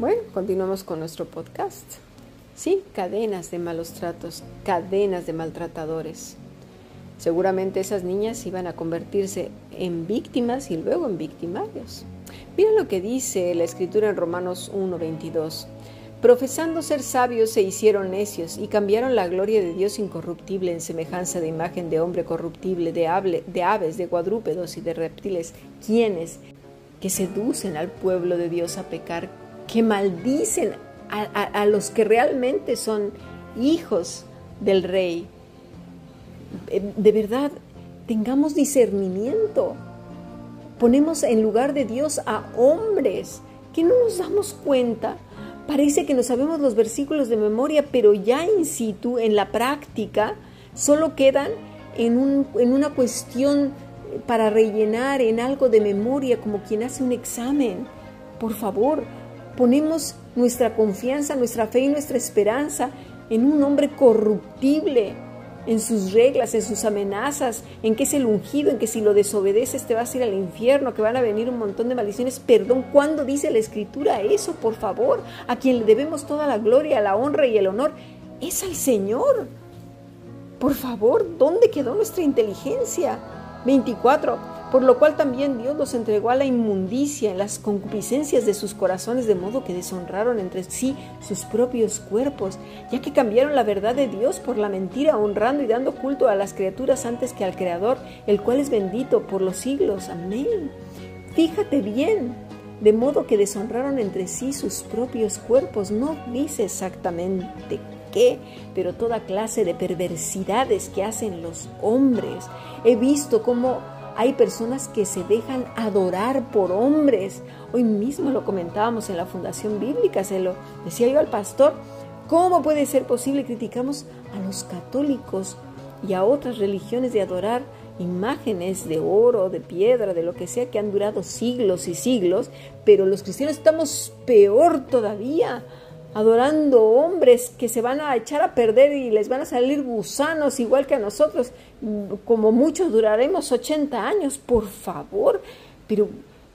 Bueno, continuamos con nuestro podcast. Sí, cadenas de malos tratos, cadenas de maltratadores. Seguramente esas niñas iban a convertirse en víctimas y luego en victimarios. Mira lo que dice la escritura en Romanos 1:22. Profesando ser sabios se hicieron necios y cambiaron la gloria de Dios incorruptible en semejanza de imagen de hombre corruptible, de, aves, de cuadrúpedos y de reptiles, quienes que seducen al pueblo de Dios a pecar que maldicen a, los que realmente son hijos del rey. Eh, de verdad, tengamos discernimiento. Ponemos en lugar de Dios a hombres que no nos damos cuenta. Parece que no sabemos los versículos de memoria, pero ya in situ, en la práctica, solo quedan en, en una cuestión para rellenar, en algo de memoria, como quien hace un examen. Por favor, ponemos nuestra confianza, nuestra fe y nuestra esperanza en un hombre corruptible, en sus reglas, en sus amenazas, en que es el ungido, en que si lo desobedeces te vas a ir al infierno, que van a venir un montón de maldiciones. Perdón, ¿cuándo dice la escritura eso? Por favor, a quien le debemos toda la gloria, la honra y el honor es al Señor. Por favor, ¿dónde quedó nuestra inteligencia? 24 por lo cual también Dios los entregó a la inmundicia en las concupiscencias de sus corazones, de modo que deshonraron entre sí sus propios cuerpos, ya que cambiaron la verdad de Dios por la mentira, honrando y dando culto a las criaturas antes que al Creador, el cual es bendito por los siglos. Amén. Fíjate bien, de modo que deshonraron entre sí sus propios cuerpos. No dice exactamente qué, pero toda clase de perversidades que hacen los hombres. He visto cómo hay personas que se dejan adorar por hombres. Hoy mismo lo comentábamos en la Fundación Bíblica, se lo decía yo al pastor. ¿Cómo puede ser posible? Criticamos a los católicos y a otras religiones de adorar imágenes de oro, de piedra, de lo que sea, que han durado siglos y siglos, pero los cristianos estamos peor todavía adorando hombres que se van a echar a perder y les van a salir gusanos igual que a nosotros, como muchos duraremos 80 años, por favor, pero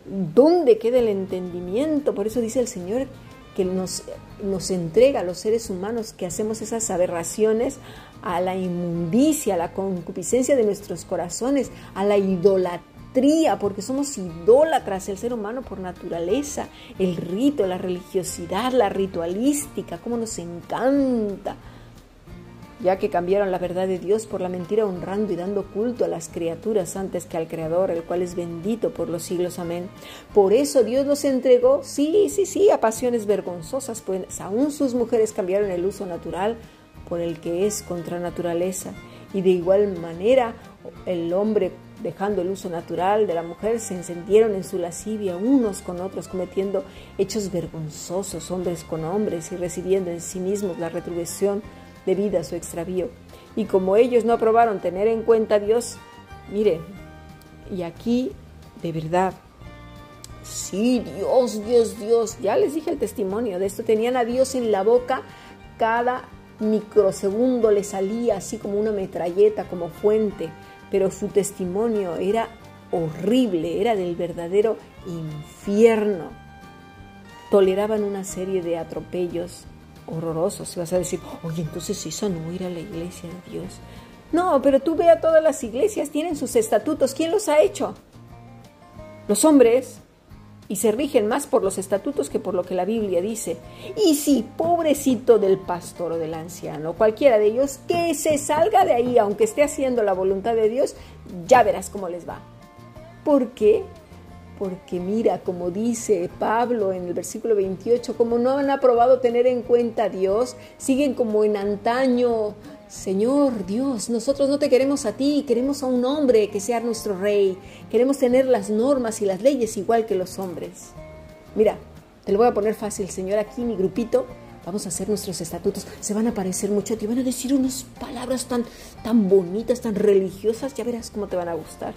¿dónde queda el entendimiento? Por eso dice el Señor que nos, nos entrega a los seres humanos que hacemos esas aberraciones a la inmundicia, a la concupiscencia de nuestros corazones, a la idolatría porque somos idólatras, el ser humano por naturaleza, el rito, la religiosidad, la ritualística, cómo nos encanta, ya que cambiaron la verdad de Dios por la mentira, honrando y dando culto a las criaturas antes que al Creador, el cual es bendito por los siglos. Amén. Por eso Dios los entregó, sí, sí, sí, a pasiones vergonzosas, pues aún sus mujeres cambiaron el uso natural por el que es contra naturaleza. Y de igual manera el hombre dejando el uso natural de la mujer, se encendieron en su lascivia unos con otros, cometiendo hechos vergonzosos, hombres con hombres, y recibiendo en sí mismos la retribución debida a su extravío. Y como ellos no aprobaron tener en cuenta a Dios, mire, y aquí de verdad, sí, Dios, Dios, Dios, ya les dije el testimonio de esto, tenían a Dios en la boca cada microsegundo le salía así como una metralleta, como fuente pero su testimonio era horrible, era del verdadero infierno. Toleraban una serie de atropellos horrorosos. Y vas a decir, oye, entonces eso no ir a la iglesia de Dios. No, pero tú ve a todas las iglesias, tienen sus estatutos. ¿Quién los ha hecho? Los hombres y se rigen más por los estatutos que por lo que la Biblia dice. Y si, pobrecito del pastor o del anciano, cualquiera de ellos, que se salga de ahí, aunque esté haciendo la voluntad de Dios, ya verás cómo les va. ¿Por qué? Porque mira, como dice Pablo en el versículo 28, como no han aprobado tener en cuenta a Dios, siguen como en antaño Señor Dios, nosotros no te queremos a ti, queremos a un hombre que sea nuestro rey. Queremos tener las normas y las leyes igual que los hombres. Mira, te lo voy a poner fácil, Señor, aquí mi grupito, vamos a hacer nuestros estatutos. Se van a parecer mucho a ti, van a decir unas palabras tan, tan bonitas, tan religiosas, ya verás cómo te van a gustar.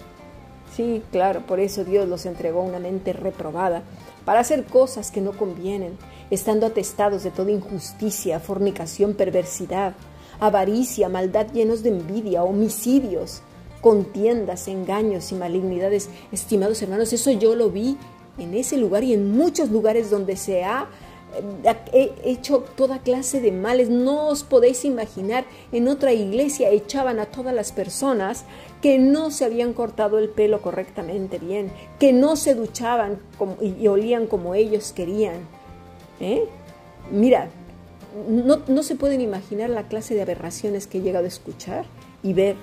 Sí, claro, por eso Dios los entregó una mente reprobada, para hacer cosas que no convienen, estando atestados de toda injusticia, fornicación, perversidad avaricia, maldad llenos de envidia, homicidios, contiendas, engaños y malignidades. Estimados hermanos, eso yo lo vi en ese lugar y en muchos lugares donde se ha he hecho toda clase de males. No os podéis imaginar, en otra iglesia echaban a todas las personas que no se habían cortado el pelo correctamente bien, que no se duchaban y, olían como ellos querían. ¿eh? Mira, no, se pueden imaginar la clase de aberraciones que he llegado a escuchar y ver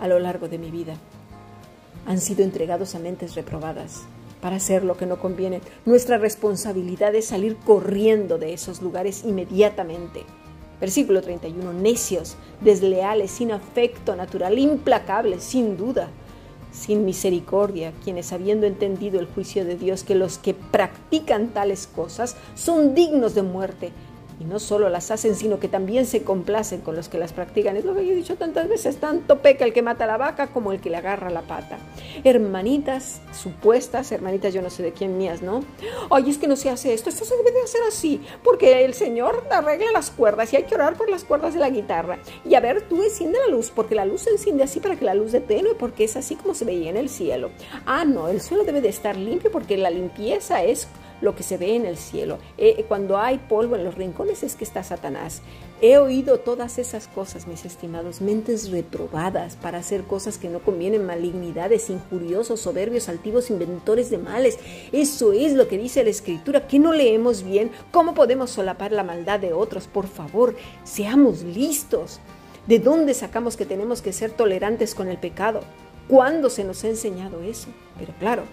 a lo largo de mi vida. Han sido entregados a mentes reprobadas para hacer lo que no conviene. Nuestra responsabilidad es salir corriendo de esos lugares inmediatamente. Versículo 31. Necios, desleales, sin afecto natural, implacables, sin duda, sin misericordia, quienes habiendo entendido el juicio de Dios que los que practican tales cosas son dignos de muerte, y no solo las hacen, sino que también se complacen con los que las practican. Es lo que yo he dicho tantas veces, tanto peca el que mata la vaca como el que le agarra la pata. Hermanitas supuestas, hermanitas yo no sé de quién mías, ¿no? Ay, es que no se hace esto, esto se debe de hacer así, porque el Señor arregla las cuerdas y hay que orar por las cuerdas de la guitarra. Y a ver, tú enciende la luz, porque la luz se enciende así para que la luz de tenue, porque es así como se veía en el cielo. Ah, no, el suelo debe de estar limpio porque la limpieza es lo que se ve en el cielo. Eh, cuando hay polvo en los rincones es que está Satanás. He oído todas esas cosas, mis estimados, mentes reprobadas para hacer cosas que no convienen, malignidades, injuriosos, soberbios, altivos, inventores de males. Eso es lo que dice la Escritura. ¿Que no leemos bien? ¿Cómo podemos solapar la maldad de otros? Por favor, seamos listos. ¿De dónde sacamos que tenemos que ser tolerantes con el pecado? ¿Cuándo se nos ha enseñado eso? Pero claro,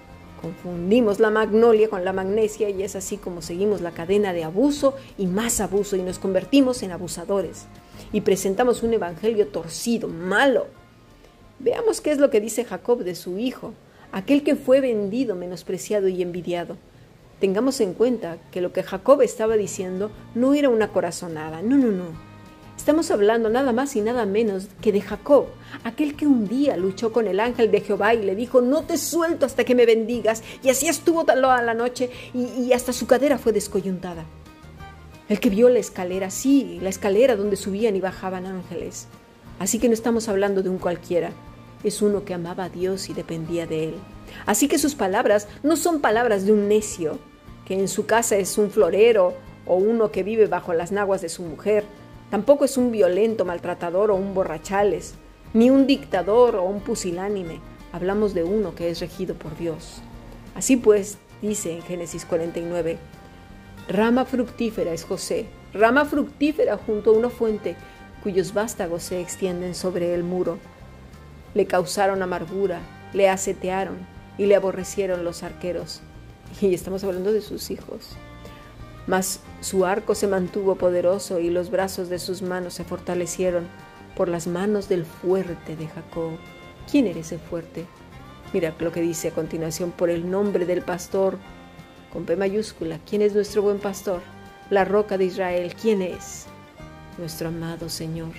Confundimos la magnolia con la magnesia y es así como seguimos la cadena de abuso y más abuso y nos convertimos en abusadores y presentamos un evangelio torcido, malo. Veamos qué es lo que dice Jacob de su hijo, aquel que fue vendido, menospreciado y envidiado. Tengamos en cuenta que lo que Jacob estaba diciendo no era una corazonada, no, no, no Estamos hablando nada más y nada menos que de Jacob, aquel que un día luchó con el ángel de Jehová y le dijo, no te suelto hasta que me bendigas. Y así estuvo toda la noche y, y hasta su cadera fue descoyuntada. El que vio la escalera, sí, la escalera donde subían y bajaban ángeles. Así que no estamos hablando de un cualquiera, es uno que amaba a Dios y dependía de él. Así que sus palabras no son palabras de un necio, que en su casa es un florero o uno que vive bajo las naguas de su mujer Tampoco es un violento maltratador o un borrachales, ni un dictador o un pusilánime. Hablamos de uno que es regido por Dios. Así pues, dice en Génesis 49, rama fructífera es José, rama fructífera junto a una fuente cuyos vástagos se extienden sobre el muro. Le causaron amargura, le asetearon y le aborrecieron los arqueros. Y estamos hablando de sus hijos. Mas su arco se mantuvo poderoso y los brazos de sus manos se fortalecieron por las manos del fuerte de Jacob. ¿Quién era ese fuerte? Mira lo que dice a continuación, por el nombre del pastor, con P mayúscula. ¿Quién es nuestro buen pastor? La roca de Israel. ¿Quién es? Nuestro amado Señor.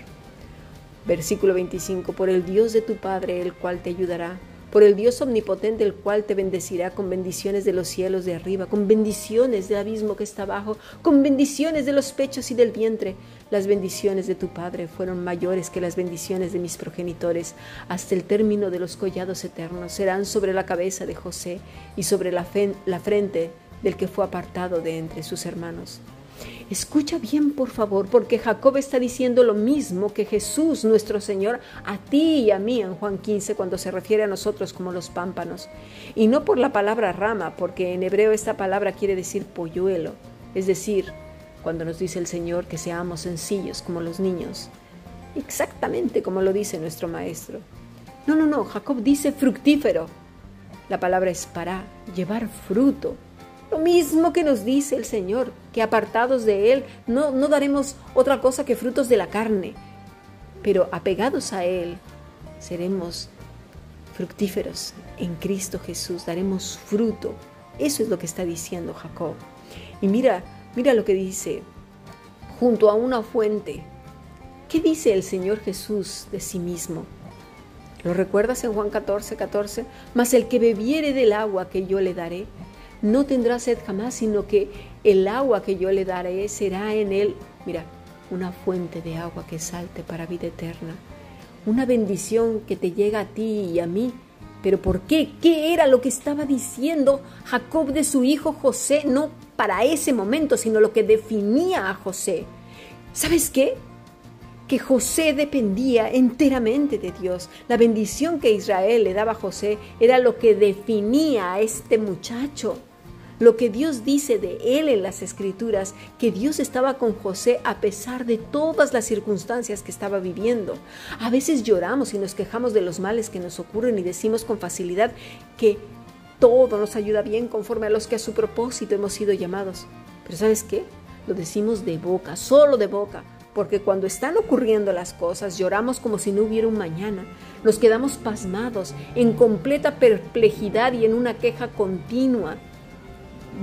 Versículo 25, por el Dios de tu Padre, el cual te ayudará por el Dios omnipotente, el cual te bendecirá con bendiciones de los cielos de arriba, con bendiciones del abismo que está abajo, con bendiciones de los pechos y del vientre. Las bendiciones de tu Padre fueron mayores que las bendiciones de mis progenitores, hasta el término de los collados eternos. Serán sobre la cabeza de José y sobre la, la frente del que fue apartado de entre sus hermanos. Escucha bien, por favor, porque Jacob está diciendo lo mismo que Jesús, nuestro Señor, a ti y a mí en Juan 15, cuando se refiere a nosotros como los pámpanos. Y no por la palabra rama, porque en hebreo esta palabra quiere decir polluelo, es decir, cuando nos dice el Señor que seamos sencillos como los niños, exactamente como lo dice nuestro Maestro. No, no, no, Jacob dice fructífero. La palabra es para llevar fruto, lo mismo que nos dice el Señor, que apartados de Él no, no daremos otra cosa que frutos de la carne, pero apegados a Él seremos fructíferos en Cristo Jesús, daremos fruto. Eso es lo que está diciendo Jacob. Y mira, mira lo que dice, junto a una fuente. ¿Qué dice el Señor Jesús de sí mismo? ¿Lo recuerdas en Juan 14, 14? Mas el que bebiere del agua que yo le daré, no tendrá sed jamás, sino que el agua que yo le daré será en él, mira, una fuente de agua que salte para vida eterna, una bendición que te llega a ti y a mí. Pero ¿por qué? ¿Qué era lo que estaba diciendo Jacob de su hijo José? No para ese momento, sino lo que definía a José. ¿Sabes qué? Que José dependía enteramente de Dios. La bendición que Israel le daba a José era lo que definía a este muchacho lo que Dios dice de él en las escrituras, que Dios estaba con José a pesar de todas las circunstancias que estaba viviendo. A veces lloramos y nos quejamos de los males que nos ocurren y decimos con facilidad que todo nos ayuda bien conforme a los que a su propósito hemos sido llamados. Pero ¿sabes qué? Lo decimos de boca, solo de boca, porque cuando están ocurriendo las cosas lloramos como si no hubiera un mañana, nos quedamos pasmados, en completa perplejidad y en una queja continua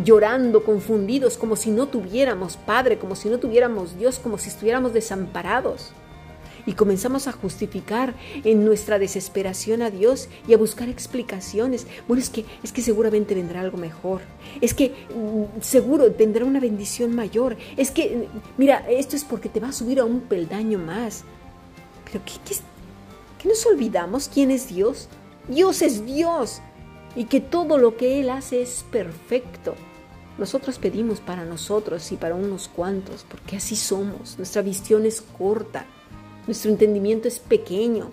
llorando, confundidos, como si no tuviéramos Padre, como si no tuviéramos Dios, como si estuviéramos desamparados. Y comenzamos a justificar en nuestra desesperación a Dios y a buscar explicaciones. Bueno, es que, es que seguramente vendrá algo mejor. Es que mm, seguro tendrá una bendición mayor. Es que, mira, esto es porque te va a subir a un peldaño más. Pero ¿qué, qué, qué nos olvidamos quién es Dios? Dios es Dios y que todo lo que Él hace es perfecto. Nosotros pedimos para nosotros y para unos cuantos, porque así somos. Nuestra visión es corta, nuestro entendimiento es pequeño,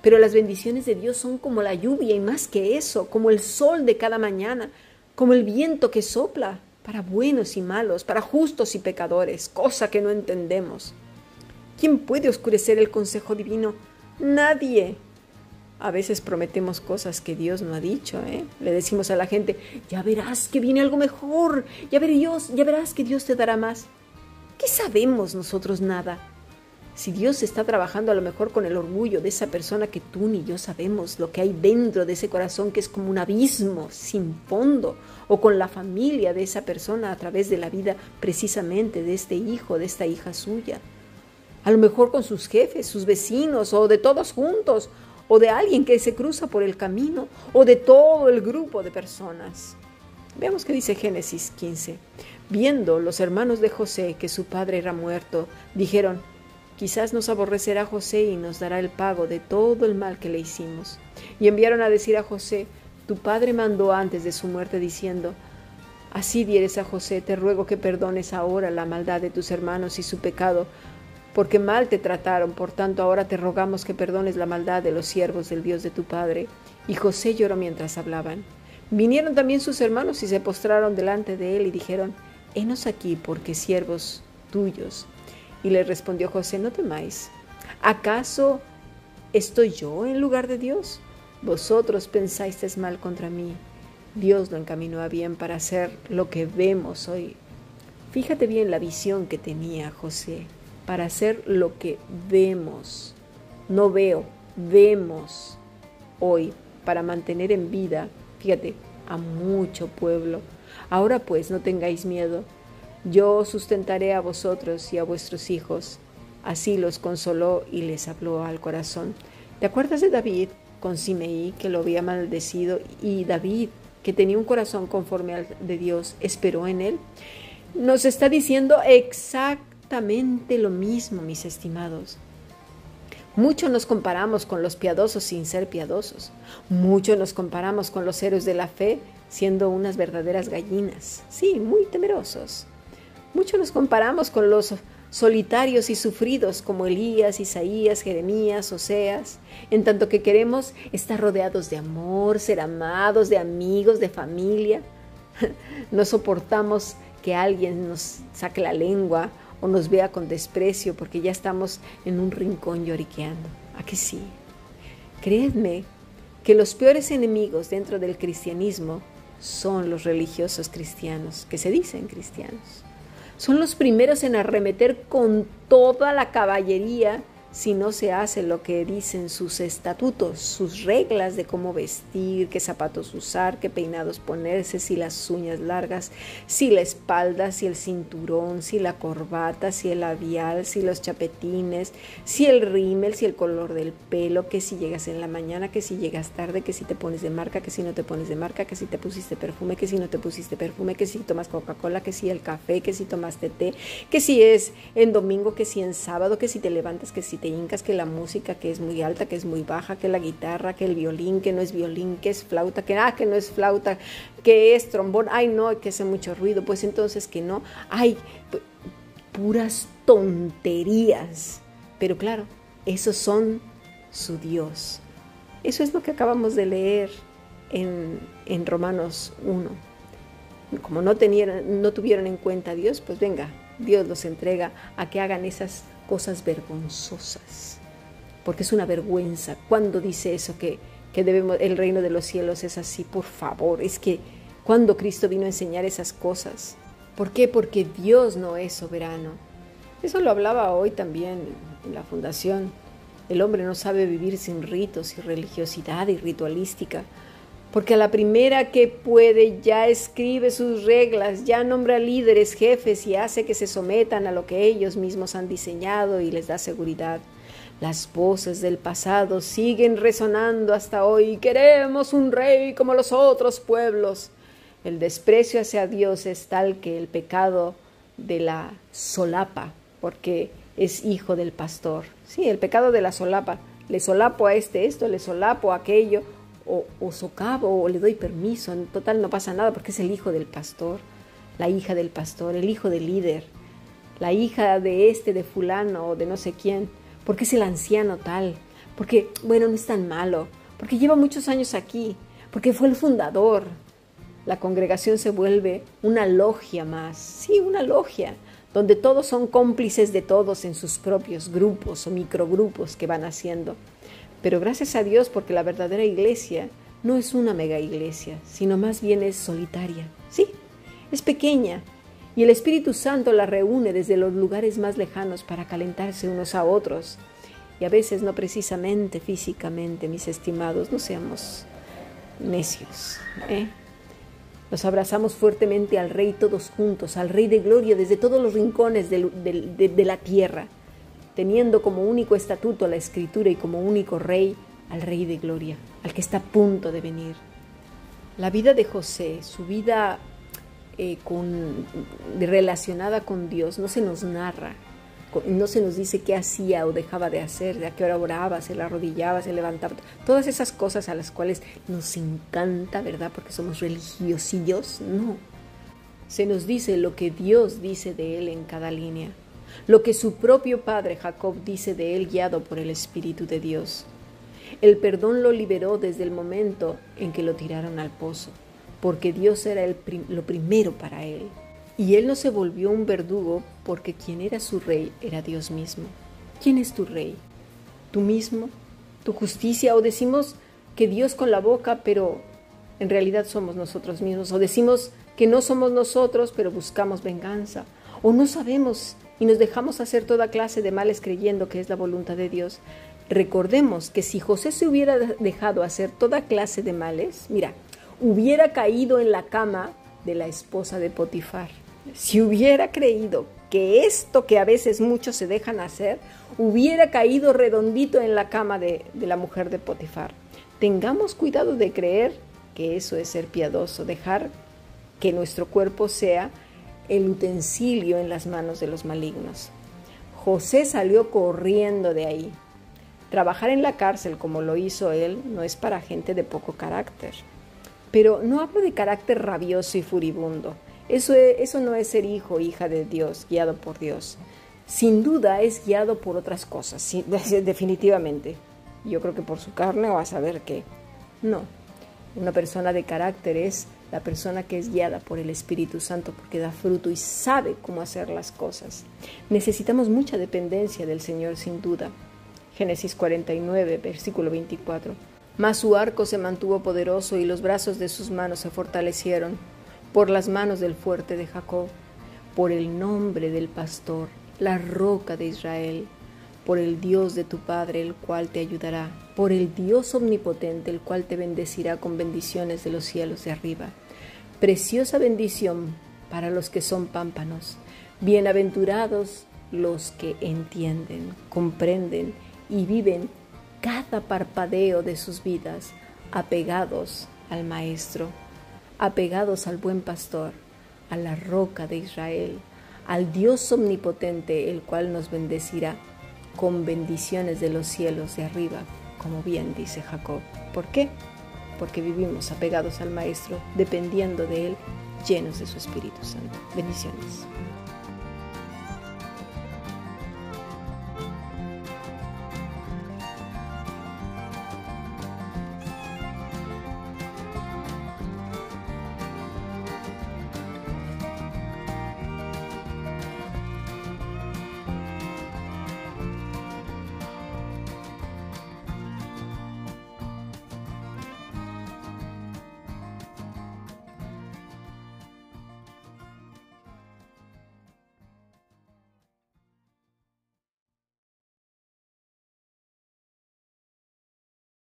pero las bendiciones de Dios son como la lluvia y más que eso, como el sol de cada mañana, como el viento que sopla para buenos y malos, para justos y pecadores, cosa que no entendemos. ¿Quién puede oscurecer el consejo divino? Nadie. A veces prometemos cosas que Dios no ha dicho, ¿eh? Le decimos a la gente, ya verás que viene algo mejor, ya, Dios, ya verás que Dios te dará más. ¿Qué sabemos nosotros nada? Si Dios está trabajando a lo mejor con el orgullo de esa persona que tú ni yo sabemos lo que hay dentro de ese corazón que es como un abismo sin fondo, o con la familia de esa persona a través de la vida precisamente de este hijo, de esta hija suya. A lo mejor con sus jefes, sus vecinos o de todos juntos, o de alguien que se cruza por el camino o de todo el grupo de personas. Veamos qué dice Génesis 15. Viendo los hermanos de José que su padre era muerto, dijeron, quizás nos aborrecerá José y nos dará el pago de todo el mal que le hicimos. Y enviaron a decir a José, tu padre mandó antes de su muerte diciendo, Así dieres a José, te ruego que perdones ahora la maldad de tus hermanos y su pecado, porque mal te trataron, por tanto ahora te rogamos que perdones la maldad de los siervos del Dios de tu Padre. Y José lloró mientras hablaban. Vinieron también sus hermanos y se postraron delante de él y dijeron, Henos aquí, porque siervos tuyos. Y le respondió José, no temáis. ¿Acaso estoy yo en lugar de Dios? Vosotros pensáis mal contra mí. Dios lo encaminó a bien para hacer lo que vemos hoy. Fíjate bien la visión que tenía José para hacer lo que vemos, no veo, vemos hoy para mantener en vida, fíjate, a mucho pueblo. Ahora pues no tengáis miedo, yo sustentaré a vosotros y a vuestros hijos. Así los consoló y les habló al corazón. ¿Te acuerdas de David con Simeí que lo había maldecido y David que tenía un corazón conforme al de Dios esperó en él? Nos está diciendo exactamente lo mismo, mis estimados. Mucho nos comparamos con los piadosos sin ser piadosos. Mucho nos comparamos con los héroes de la fe siendo unas verdaderas gallinas. Sí, muy temerosos. Mucho nos comparamos con los solitarios y sufridos como Elías, Isaías, Jeremías, Oseas, en tanto que queremos estar rodeados de amor, ser amados, de amigos, de familia. No soportamos que alguien nos saque la lengua o nos vea con desprecio porque ya estamos en un rincón lloriqueando. ¿A sí? Creedme que los peores enemigos dentro del cristianismo son los religiosos cristianos, que se dicen cristianos. Son los primeros en arremeter con toda la caballería si no se hace lo que dicen sus estatutos, sus reglas de cómo vestir, qué zapatos usar, qué peinados ponerse, si las uñas largas, si la espalda, si el cinturón, si la corbata, si el labial, si los chapetines, si el rímel, si el color del pelo, que si llegas en la mañana, que si llegas tarde, que si te pones de marca, que si no te pones de marca, que si te pusiste perfume, que si no te pusiste perfume, que si tomas Coca-Cola, que si el café, que si tomaste té, que si es en domingo, que si en sábado, que si te levantas, que si te hincas que la música que es muy alta, que es muy baja, que la guitarra, que el violín, que no es violín, que es flauta, que ah, que no es flauta, que es trombón, ay no, que hace mucho ruido, pues entonces que no, ay, puras tonterías. Pero claro, esos son su Dios. Eso es lo que acabamos de leer en, en Romanos 1. Como no, tenían, no tuvieron en cuenta a Dios, pues venga, Dios los entrega a que hagan esas cosas vergonzosas. Porque es una vergüenza. cuando dice eso que, que debemos, el reino de los cielos es así? Por favor, es que cuando Cristo vino a enseñar esas cosas. ¿Por qué? Porque Dios no es soberano. Eso lo hablaba hoy también en la fundación. El hombre no sabe vivir sin ritos y religiosidad y ritualística porque a la primera que puede ya escribe sus reglas, ya nombra líderes, jefes y hace que se sometan a lo que ellos mismos han diseñado y les da seguridad. Las voces del pasado siguen resonando hasta hoy. Queremos un rey como los otros pueblos. El desprecio hacia Dios es tal que el pecado de la solapa, porque es hijo del pastor. Sí, el pecado de la solapa. Le solapo a este esto, le solapo a aquello, o, socavo o le doy permiso, en total no pasa nada porque es el hijo del pastor, la hija del pastor, el hijo del líder, la hija de este, de fulano o de no sé quién, porque es el anciano tal, porque, bueno, no es tan malo, porque lleva muchos años aquí, porque fue el fundador. La congregación se vuelve una logia más, sí, una logia, donde todos son cómplices de todos en sus propios grupos o microgrupos que van haciendo. Pero gracias a Dios porque la verdadera iglesia no es una mega iglesia, sino más bien es solitaria. Sí, es pequeña. Y el Espíritu Santo la reúne desde los lugares más lejanos para calentarse unos a otros. Y a veces no precisamente físicamente, mis estimados, no seamos necios. ¿eh? Nos abrazamos fuertemente al Rey todos juntos, al Rey de Gloria desde todos los rincones de, de la tierra teniendo como único estatuto la escritura y como único rey al rey de gloria, al que está a punto de venir. La vida de José, su vida eh, relacionada con Dios, no se nos narra, no se nos dice qué hacía o dejaba de hacer, a qué hora oraba, se la arrodillaba, se levantaba, todas esas cosas a las cuales nos encanta, ¿verdad? Porque somos religiosillos, no. Se nos dice lo que Dios dice de él en cada línea lo que su propio padre Jacob dice de él guiado por el Espíritu de Dios. El perdón lo liberó desde el momento en que lo tiraron al pozo, porque Dios era lo primero para él. Y él no se volvió un verdugo porque quien era su rey era Dios mismo. ¿Quién es tu rey? ¿Tú mismo? ¿Tu justicia? ¿O decimos que Dios con la boca, pero en realidad somos nosotros mismos? ¿O decimos que no somos nosotros, pero buscamos venganza? ¿O no sabemos y nos dejamos hacer toda clase de males creyendo que es la voluntad de Dios, recordemos que si José se hubiera dejado hacer toda clase de males, mira, hubiera caído en la cama de la esposa de Potifar. Si hubiera creído que esto que a veces muchos se dejan hacer, hubiera caído redondito en la cama de, de la mujer de Potifar. Tengamos cuidado de creer que eso es ser piadoso, dejar que nuestro cuerpo sea el utensilio en las manos de los malignos. José salió corriendo de ahí. Trabajar en la cárcel como lo hizo él no es para gente de poco carácter. Pero no hablo de carácter rabioso y furibundo. Eso, eso no es ser hijo o hija de Dios, guiado por Dios. Sin duda es guiado por otras cosas, definitivamente. Yo creo que por su carne o a saber qué. No. Una persona de carácter es la persona que es guiada por el Espíritu Santo porque da fruto y sabe cómo hacer las cosas. Necesitamos mucha dependencia del Señor sin duda. Génesis 49, versículo 24. Mas su arco se mantuvo poderoso y los brazos de sus manos se fortalecieron por las manos del fuerte de Jacob, por el nombre del pastor, la roca de Israel, por el Dios de tu Padre, el cual te ayudará, por el Dios omnipotente, el cual te bendecirá con bendiciones de los cielos de arriba preciosa bendición para los que son pámpanos. Bienaventurados los que entienden, comprenden y viven cada parpadeo de sus vidas apegados al Maestro, apegados al buen pastor, a la roca de Israel, al Dios omnipotente, el cual nos bendecirá con bendiciones de los cielos de arriba, como bien dice Jacob. ¿Por qué? Porque vivimos apegados al Maestro, dependiendo de Él, llenos de su Espíritu Santo. Bendiciones.